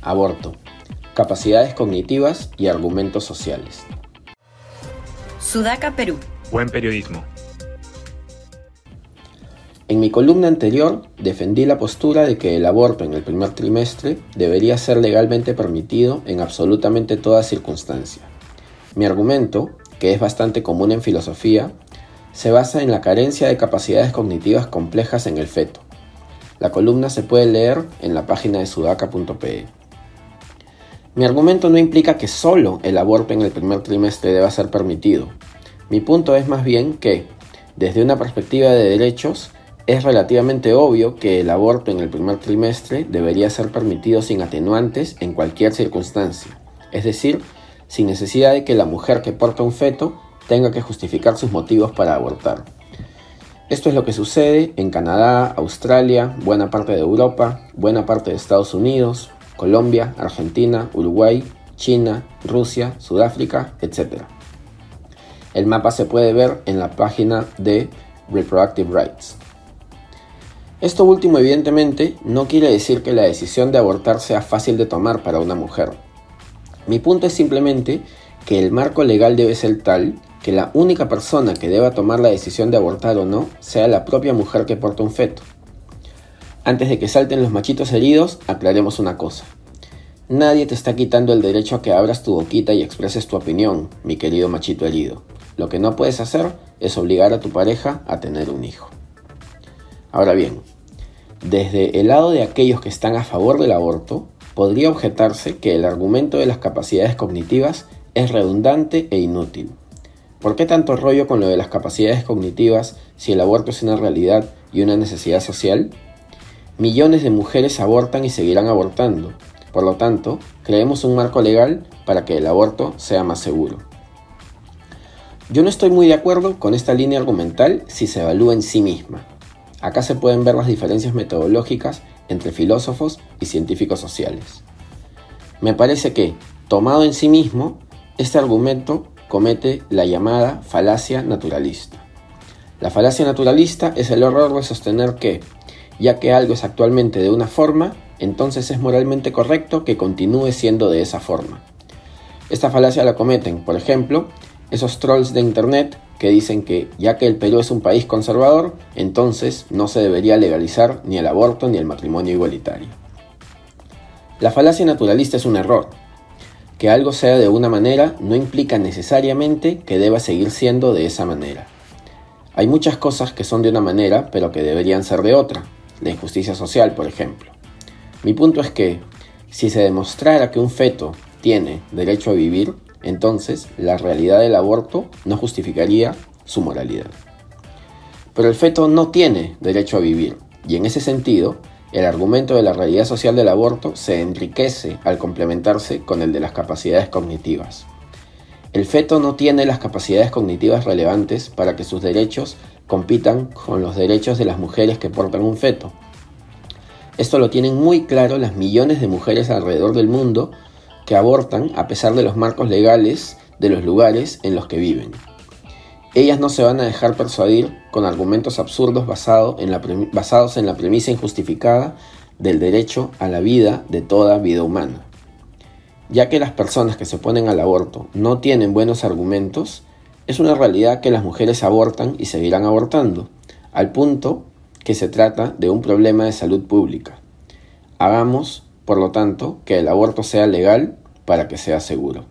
Aborto. Capacidades cognitivas y argumentos sociales. Sudaca, Perú. Buen periodismo. En mi columna anterior defendí la postura de que el aborto en el primer trimestre debería ser legalmente permitido en absolutamente toda circunstancia. Mi argumento, que es bastante común en filosofía, se basa en la carencia de capacidades cognitivas complejas en el feto. La columna se puede leer en la página de sudaca.pe. Mi argumento no implica que solo el aborto en el primer trimestre deba ser permitido. Mi punto es más bien que, desde una perspectiva de derechos, es relativamente obvio que el aborto en el primer trimestre debería ser permitido sin atenuantes en cualquier circunstancia, es decir, sin necesidad de que la mujer que porta un feto tenga que justificar sus motivos para abortar. Esto es lo que sucede en Canadá, Australia, buena parte de Europa, buena parte de Estados Unidos, Colombia, Argentina, Uruguay, China, Rusia, Sudáfrica, etc. El mapa se puede ver en la página de Reproductive Rights. Esto último evidentemente no quiere decir que la decisión de abortar sea fácil de tomar para una mujer. Mi punto es simplemente que el marco legal debe ser tal que la única persona que deba tomar la decisión de abortar o no sea la propia mujer que porta un feto. Antes de que salten los machitos heridos, aclaremos una cosa. Nadie te está quitando el derecho a que abras tu boquita y expreses tu opinión, mi querido machito herido. Lo que no puedes hacer es obligar a tu pareja a tener un hijo. Ahora bien, desde el lado de aquellos que están a favor del aborto, podría objetarse que el argumento de las capacidades cognitivas es redundante e inútil. ¿Por qué tanto rollo con lo de las capacidades cognitivas si el aborto es una realidad y una necesidad social? Millones de mujeres abortan y seguirán abortando. Por lo tanto, creemos un marco legal para que el aborto sea más seguro. Yo no estoy muy de acuerdo con esta línea argumental si se evalúa en sí misma. Acá se pueden ver las diferencias metodológicas entre filósofos y científicos sociales. Me parece que, tomado en sí mismo, este argumento comete la llamada falacia naturalista. La falacia naturalista es el error de sostener que, ya que algo es actualmente de una forma, entonces es moralmente correcto que continúe siendo de esa forma. Esta falacia la cometen, por ejemplo, esos trolls de Internet que dicen que ya que el Perú es un país conservador, entonces no se debería legalizar ni el aborto ni el matrimonio igualitario. La falacia naturalista es un error. Que algo sea de una manera no implica necesariamente que deba seguir siendo de esa manera. Hay muchas cosas que son de una manera pero que deberían ser de otra, la injusticia social por ejemplo. Mi punto es que, si se demostrara que un feto tiene derecho a vivir, entonces la realidad del aborto no justificaría su moralidad. Pero el feto no tiene derecho a vivir, y en ese sentido, el argumento de la realidad social del aborto se enriquece al complementarse con el de las capacidades cognitivas. El feto no tiene las capacidades cognitivas relevantes para que sus derechos compitan con los derechos de las mujeres que portan un feto. Esto lo tienen muy claro las millones de mujeres alrededor del mundo que abortan a pesar de los marcos legales de los lugares en los que viven. Ellas no se van a dejar persuadir con argumentos absurdos basados en la premisa injustificada del derecho a la vida de toda vida humana. Ya que las personas que se oponen al aborto no tienen buenos argumentos, es una realidad que las mujeres abortan y seguirán abortando, al punto que se trata de un problema de salud pública. Hagamos por lo tanto, que el aborto sea legal para que sea seguro.